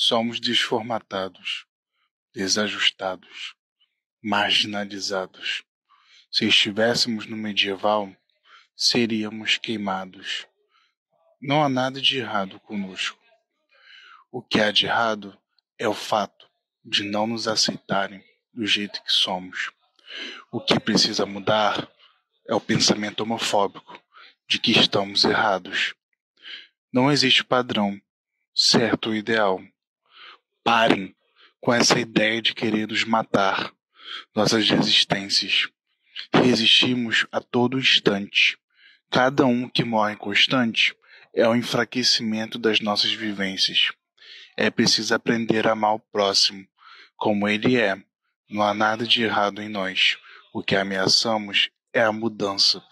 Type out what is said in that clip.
Somos desformatados, desajustados, marginalizados. Se estivéssemos no medieval, seríamos queimados. Não há nada de errado conosco. O que há de errado é o fato de não nos aceitarem do jeito que somos. O que precisa mudar é o pensamento homofóbico de que estamos errados. Não existe padrão certo ou ideal. Parem com essa ideia de querer nos matar, nossas resistências. Resistimos a todo instante. Cada um que morre constante é o enfraquecimento das nossas vivências. É preciso aprender a amar o próximo, como ele é. Não há nada de errado em nós. O que ameaçamos é a mudança